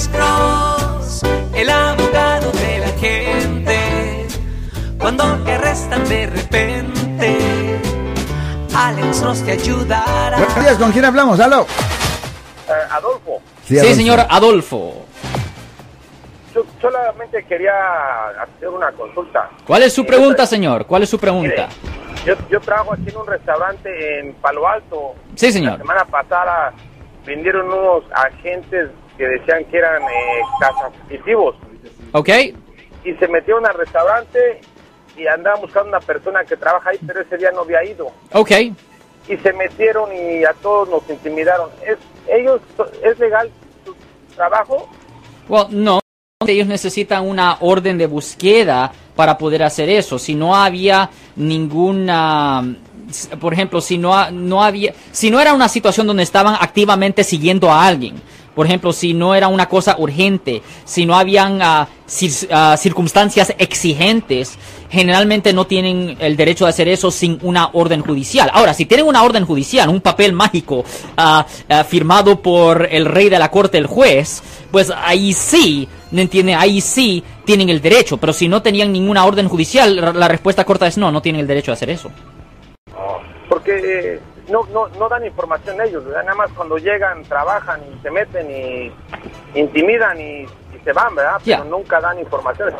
Alex Cross, el abogado de la gente. Cuando te arrestan de repente, Alex Cross te ayudará. Buenos días, ¿con quién hablamos? ¡Aló! Eh, Adolfo, Sí, Adolfo. señor Adolfo. yo solamente quería hacer una consulta. ¿Cuál es su pregunta, señor? ¿Cuál es su pregunta? Mire, yo, yo trabajo aquí en un restaurante en Palo Alto. Sí, La señor. semana pasada vinieron unos agentes que decían que eran eh, cazafugitivos ¿Ok? y se metieron al restaurante y andaban buscando una persona que trabaja ahí, pero ese día no había ido. Ok. Y se metieron y a todos nos intimidaron. ¿Es, ellos, ¿Es legal su trabajo? Well, no. Ellos necesitan una orden de búsqueda para poder hacer eso. Si no había ninguna, por ejemplo, si no, no había, si no era una situación donde estaban activamente siguiendo a alguien, por ejemplo, si no era una cosa urgente, si no habían ah, circunstancias exigentes, generalmente no tienen el derecho de hacer eso sin una orden judicial. Ahora, si tienen una orden judicial, un papel mágico ah, firmado por el rey de la corte, el juez, pues ahí sí, ¿me entiende? Ahí sí tienen el derecho, pero si no tenían ninguna orden judicial, la- respuesta corta es no, no tienen el derecho de hacer eso. Porque no, no, no dan información ellos, ¿verdad? nada más cuando llegan, trabajan y se meten y intimidan y, y se van, ¿verdad? Pero nunca dan información.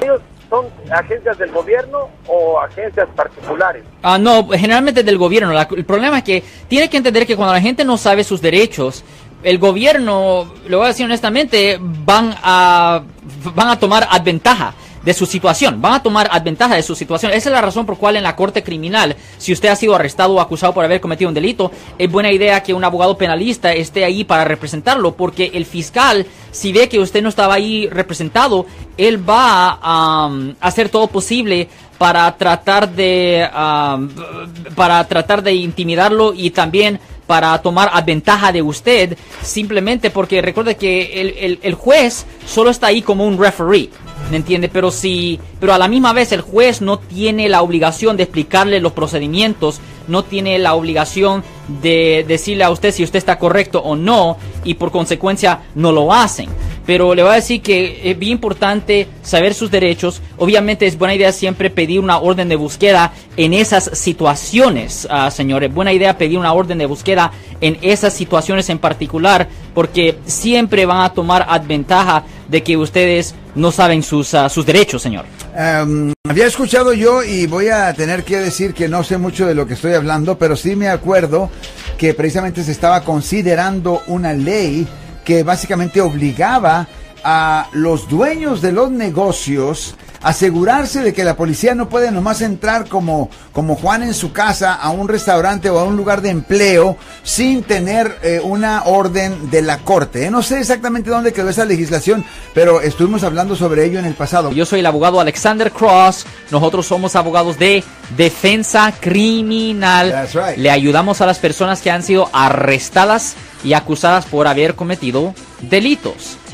¿Ellos son agencias del gobierno o agencias particulares? Ah, no, generalmente del gobierno. La- el problema es que tiene que entender que cuando la gente no sabe sus derechos, el gobierno, lo voy a decir honestamente, van a, van a tomar ventaja de su situación, van a tomar ventaja de su situación. Esa es la razón por cual en la corte criminal, si usted ha sido arrestado o acusado por haber cometido un delito, es buena idea que un abogado penalista esté ahí para representarlo, porque el fiscal, si ve que usted no estaba ahí representado, él va a um, hacer todo posible para tratar de um, para tratar de intimidarlo y también para tomar ventaja de usted simplemente porque recuerde que el- el juez solo está ahí como un referee ¿me entiende? Pero si, pero a la misma vez el juez no tiene la obligación de explicarle los procedimientos, no tiene la obligación de decirle a usted si usted está correcto o no, y por consecuencia no lo hacen. Pero le voy a decir que es bien importante saber sus derechos. Obviamente es buena idea siempre pedir una orden de búsqueda en esas situaciones, ah, señores. Buena idea pedir una orden de búsqueda en esas situaciones en particular, porque siempre van a tomar ventaja de que ustedes no saben sus, ah, sus derechos, señor. Em, había escuchado yo y voy a tener que decir que no sé mucho de lo que estoy hablando, pero sí me acuerdo que precisamente se estaba considerando una ley que básicamente obligaba a los dueños de los negocios asegurarse de que la policía no puede nomás entrar como, como Juan en su casa a un restaurante o a un lugar de empleo sin tener eh, una orden de la corte. ¿eh? No sé exactamente dónde quedó esa legislación, pero estuvimos hablando sobre ello en el pasado. Yo soy el abogado Alexander Cross. Nosotros somos abogados de defensa criminal. That's right. Le ayudamos a las personas que han sido arrestadas y acusadas por haber cometido delitos.